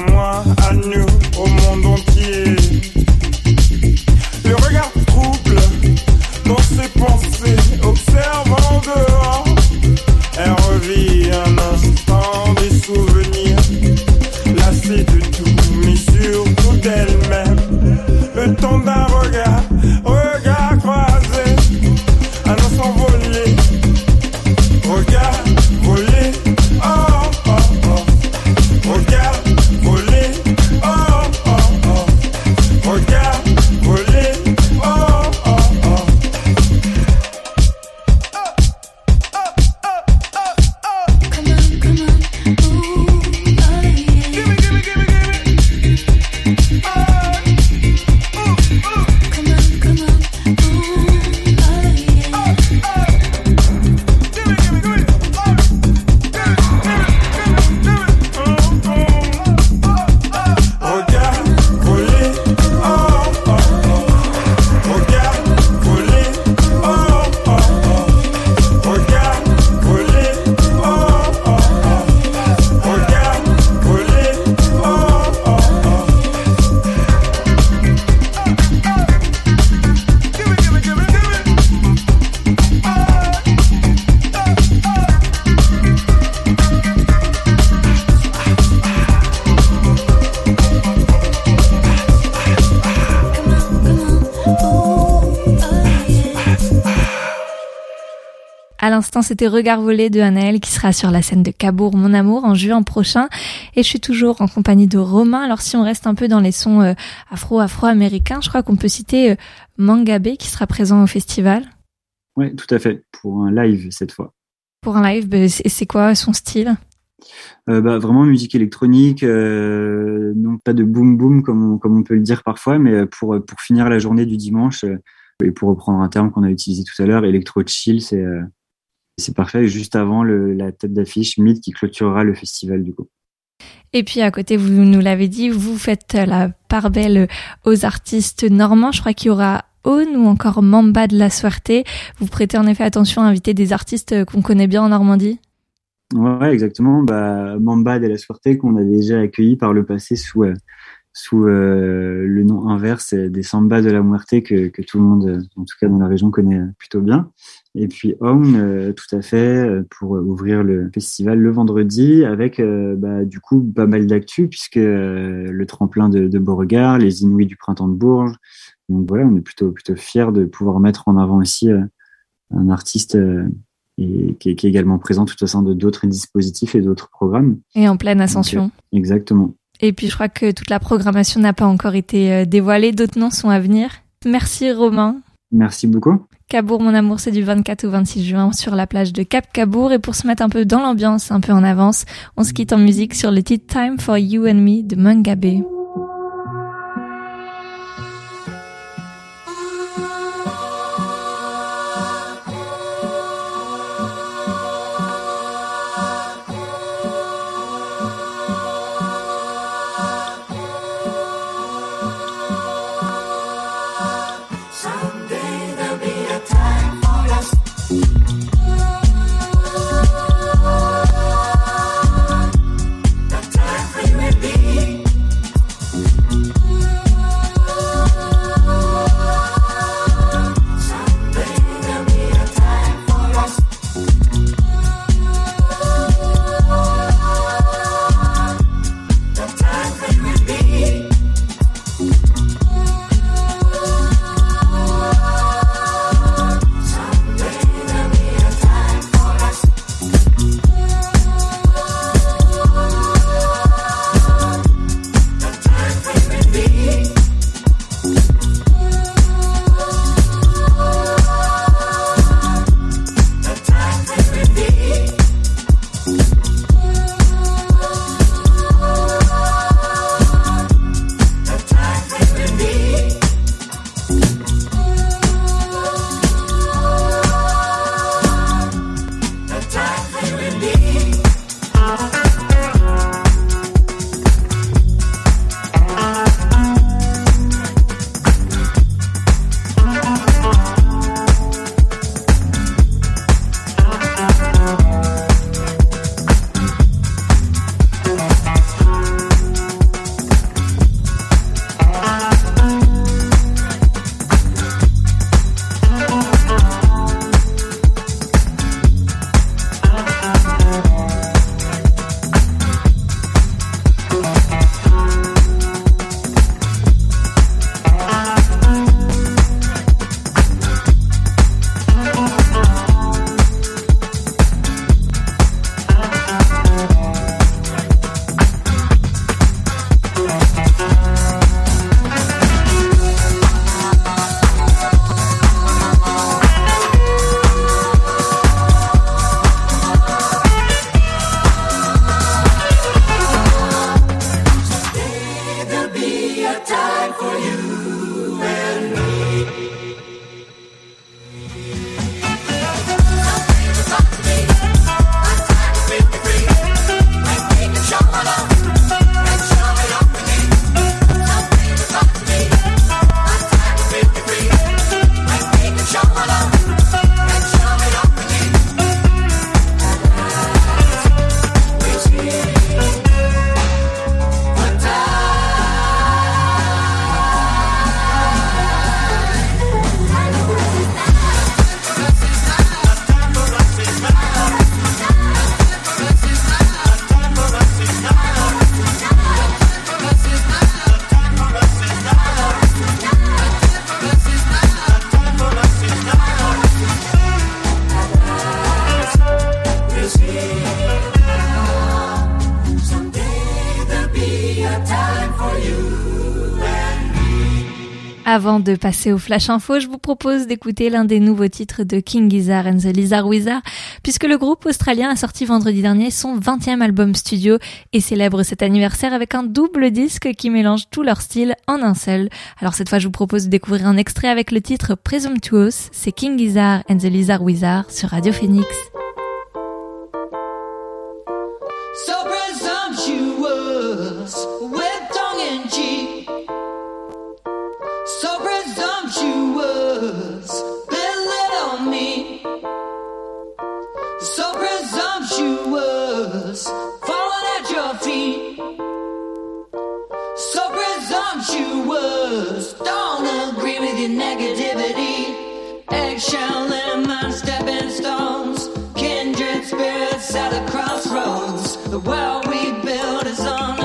l'instant, c'était Regard volé de Anaël qui sera sur la scène de Cabourg, mon amour, en juin prochain. Et je suis toujours en compagnie de Romain. Alors, si on reste un peu dans les sons euh, afro-afro-américains, je crois qu'on peut citer euh, Mangabé qui sera présent au festival. Oui, tout à fait, pour un live cette fois. Pour un live, bah, c'est quoi son style? Euh, bah, vraiment musique électronique, euh, non pas de boom boom comme on, comme on peut le dire parfois, mais pour, pour finir la journée du dimanche, euh, et pour reprendre un terme qu'on a utilisé tout à l'heure, électro chill, c'est euh, c'est parfait. Juste avant le, la tête d'affiche Mythe qui clôturera le festival du coup. Et puis à côté, vous nous l'avez dit, vous faites la part belle aux artistes normands. Je crois qu'il y aura Aune ou encore Mamba de la Suerte. Vous prêtez en effet attention à inviter des artistes qu'on connaît bien en Normandie Ouais, exactement. Bah, Mamba de la Suerte qu'on a déjà accueilli par le passé sous euh, sous euh, le nom inverse des Samba de la Muerte que, que tout le monde, en tout cas dans la région, connaît plutôt bien. Et puis Own, euh, tout à fait, euh, pour ouvrir le festival le vendredi avec euh, bah, du coup pas mal d'actu puisque euh, le tremplin de, de Beauregard, les Inuits du printemps de Bourges. Donc voilà, on est plutôt plutôt fiers de pouvoir mettre en avant aussi euh, un artiste euh, et, qui, est, qui est également présent tout au sein de d'autres dispositifs et d'autres programmes. Et en pleine ascension. Donc, euh, exactement. Et puis je crois que toute la programmation n'a pas encore été euh, dévoilée, d'autres noms sont à venir. Merci Romain. Merci beaucoup. Cabourg mon amour, c'est du 24 au 26 juin sur la plage de Cap Cabourg. Et pour se mettre un peu dans l'ambiance, un peu en avance, on se quitte en musique sur le titre Time for You and Me de Mangabe. Avant de passer au Flash Info, je vous propose d'écouter l'un des nouveaux titres de King Gizzard and the Lizard Wizard, puisque le groupe australien a sorti vendredi dernier son 20e album studio et célèbre cet anniversaire avec un double disque qui mélange tous leurs styles en un seul. Alors cette fois, je vous propose de découvrir un extrait avec le titre Presumptuous, c'est King Gizzard and the Lizard Wizard sur Radio Phoenix. The world we build is on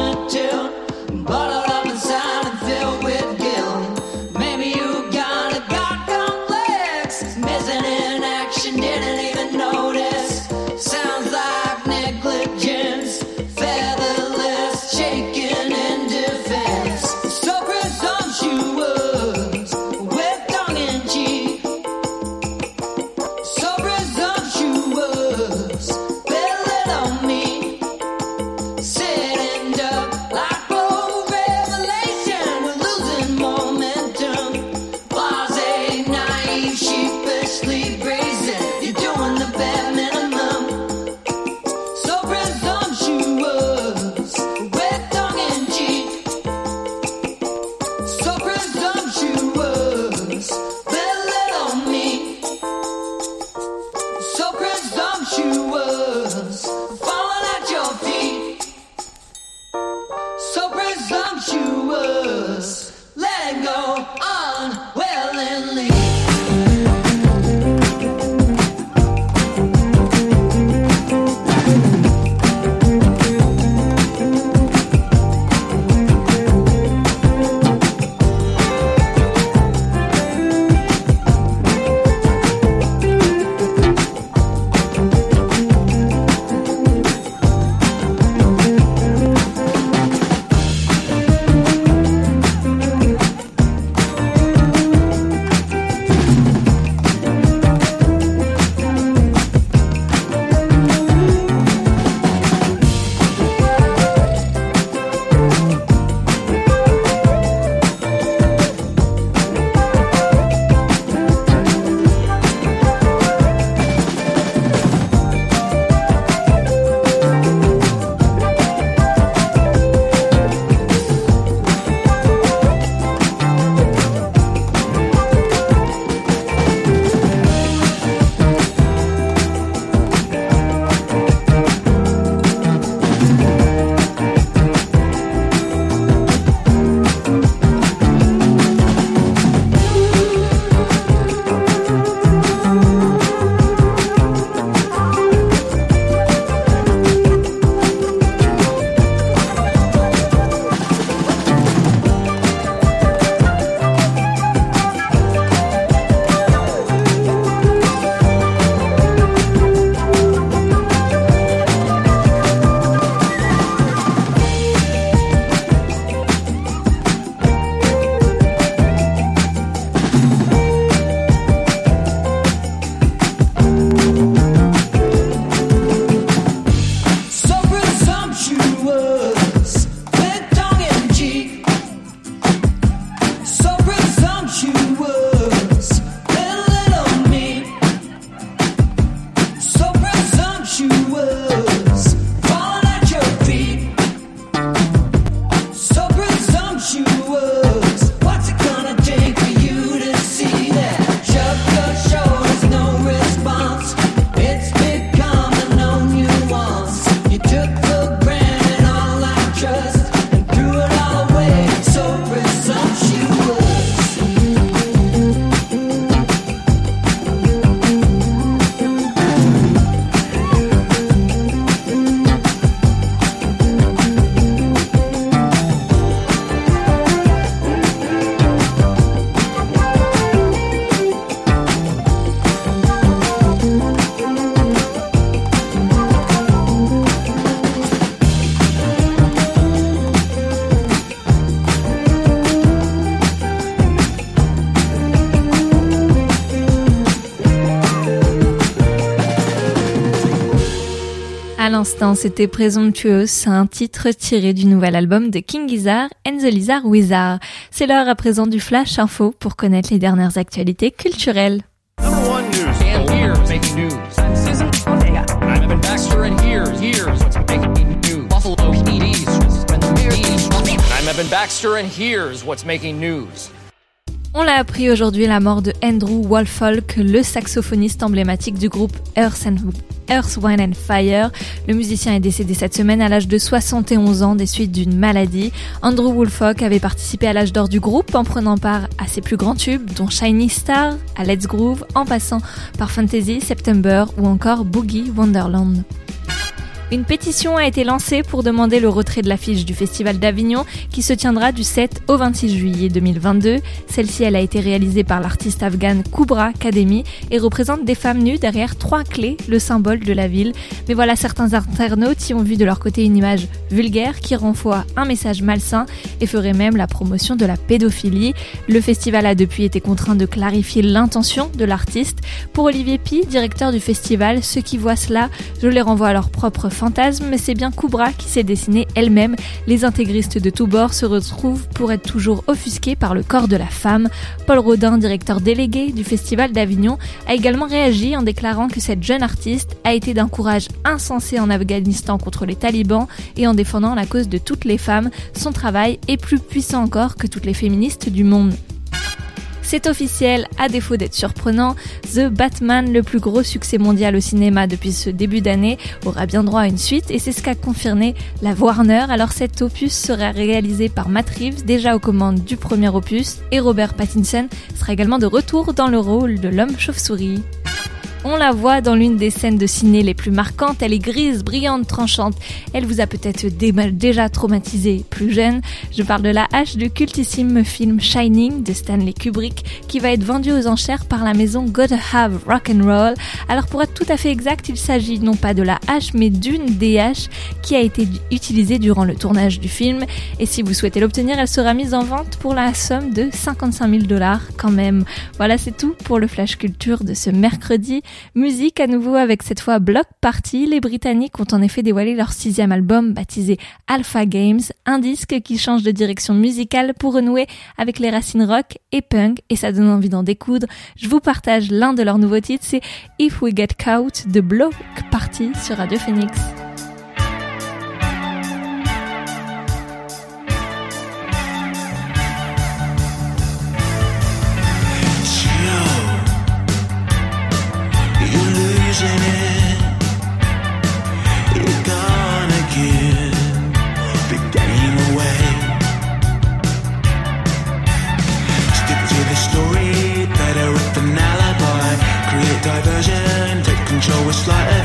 l'instant, c'était Presumptuous, un titre tiré du nouvel album de King Gizzard and the Lizard Wizard. C'est l'heure à présent du Flash Info pour connaître les dernières actualités culturelles. Number one news. And here's making news. I'm Evan Baxter, and here's here's what's making news. On l'a appris aujourd'hui la mort de Andrew Wolfolk, le saxophoniste emblématique du groupe Earth, Wine and Fire. Le musicien est décédé cette semaine à l'âge de 71 ans des suites d'une maladie. Andrew Wolfolk avait participé à l'âge d'or du groupe en prenant part à ses plus grands tubes, dont Shiny Star, à Let's Groove, en passant par Fantasy, September ou encore Boogie Wonderland. Une pétition a été lancée pour demander le retrait de l'affiche du Festival d'Avignon qui se tiendra du 7 au 26 juillet 2022. Celle-ci, elle a été réalisée par l'artiste afghane Kubra Kademi et représente des femmes nues derrière trois clés, le symbole de la ville. Mais voilà, certains internautes y ont vu de leur côté une image vulgaire qui renvoie un message malsain et ferait même la promotion de la pédophilie. Le festival a depuis été contraint de clarifier l'intention de l'artiste. Pour Olivier Pi, directeur du festival, ceux qui voient cela, je les renvoie à leur propre c'est bien Kubra qui s'est dessinée elle-même. Les intégristes de tous bords se retrouvent pour être toujours offusqués par le corps de la femme. Paul Rodin, directeur délégué du Festival d'Avignon, a également réagi en déclarant que cette jeune artiste a été d'un courage insensé en Afghanistan contre les talibans et en défendant la cause de toutes les femmes. Son travail est plus puissant encore que toutes les féministes du monde. C'est officiel, à défaut d'être surprenant, The Batman, le plus gros succès mondial au cinéma depuis ce début d'année, aura bien droit à une suite et c'est ce qu'a confirmé la Warner. Alors cet opus sera réalisé par Matt Reeves, déjà aux commandes du premier opus, et Robert Pattinson sera également de retour dans le rôle de l'homme chauve-souris. On la voit dans l'une des scènes de ciné les plus marquantes. Elle est grise, brillante, tranchante. Elle vous a peut-être déjà traumatisé plus jeune. Je parle de la hache du cultissime film Shining de Stanley Kubrick qui va être vendu aux enchères par la maison Gotta Have Rock and Roll. Alors pour être tout à fait exact, il s'agit non pas de la hache mais d'une des haches qui a été utilisée durant le tournage du film. Et si vous souhaitez l'obtenir, elle sera mise en vente pour la somme de 55 000 dollars quand même. Voilà, c'est tout pour le Flash Culture de ce mercredi. Musique à nouveau avec cette fois Block Party. Les Britanniques ont en effet dévoilé leur sixième album baptisé Alpha Games, un disque qui change de direction musicale pour renouer avec les racines rock et punk et ça donne envie d'en découdre. Je vous partage l'un de leurs nouveaux titres, c'est If We Get Caught de Block Party sur Radio Phoenix. Diversion, take control with sleight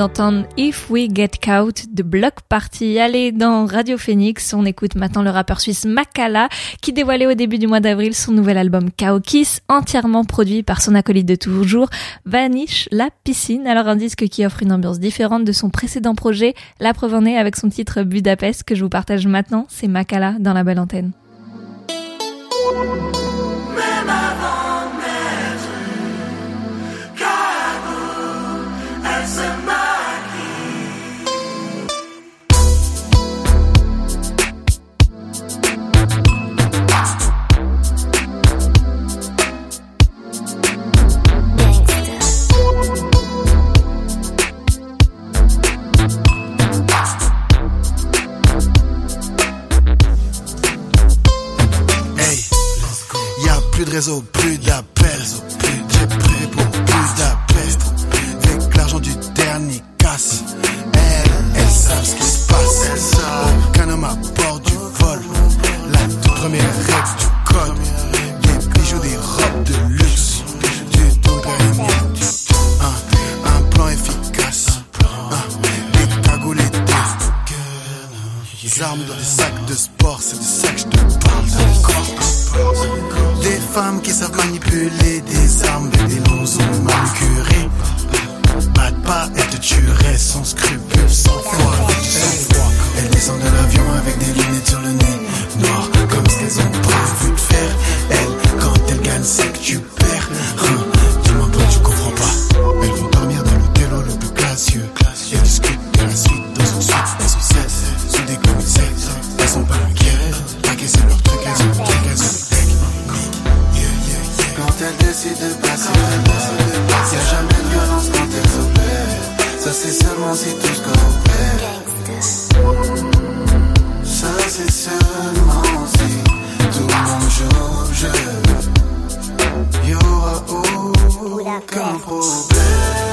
d'entendre If We Get Caught de Block Party. Allez, dans Radio Phoenix, on écoute maintenant le rappeur suisse Makala qui dévoilait au début du mois d'avril son nouvel album Kao Kiss, entièrement produit par son acolyte de toujours, Vanish La Piscine. Alors un disque qui offre une ambiance différente de son précédent projet. La preuve en est avec son titre Budapest que je vous partage maintenant. C'est Makala dans la belle antenne. De réseau, plus d'appels. J'ai pris pour plus d'appels. Avec l'argent du dernier casse. Elles, elles savent ce qui se passe. Aucun homme à bord du vol. La toute première règle du code. Des bijoux, des robes de luxe. Du gagné. Un, un plan efficace. Un, des cagoules et des des armes dans des sacs de sport, c'est de ça que je te parle encore. Des femmes qui savent manipuler des armes des longs ongles manucurés. Pas de pas, elles te tueraient sans scrupule, sans foi. Sans foi. Elles descendent de l'avion avec des lunettes sur le nez. Noir comme ce qu'elles ont prévu de faire. Elles, quand elles gagnent, c'est que tu seulement si tout ce coopère. Ça c'est seulement si tout le monde jeu. Y'aura aucun problème.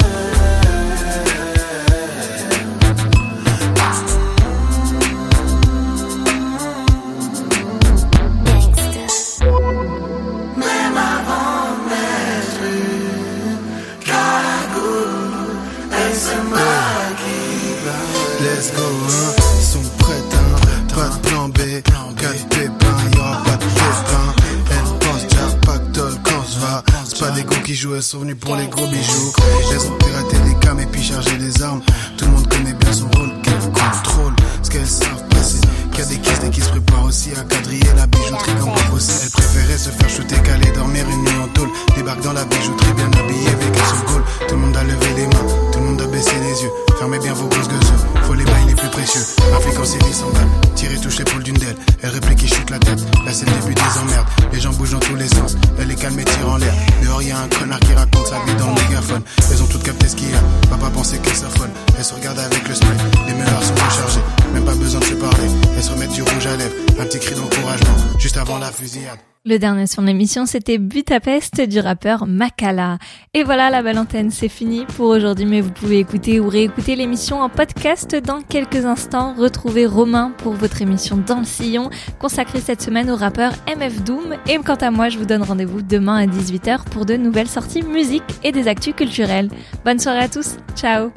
Sont venues pour les gros bijoux. Elles ont piraté les cams et puis chargé des armes. Tout le monde connaît bien son rôle, qu'elle contrôle. Ce qu'elles savent passer. Qu'il y a des caisses et qui se préparent aussi à quadriller la bijouterie comme pas possible. Elles préféraient se faire shooter qu'aller dormir une nuit en tôle. Débarque dans la bijouterie Le dernier sur l'émission, c'était Budapest du rappeur Makala. Et voilà, la belle antenne, c'est fini pour aujourd'hui, mais vous pouvez écouter ou réécouter l'émission en podcast dans quelques instants. Retrouvez Romain pour votre émission Dans le Sillon, consacrée cette semaine au rappeur MF Doom. Et quant à moi, je vous donne rendez-vous demain à 18h pour de nouvelles sorties musique et des actus culturelles. Bonne soirée à tous, ciao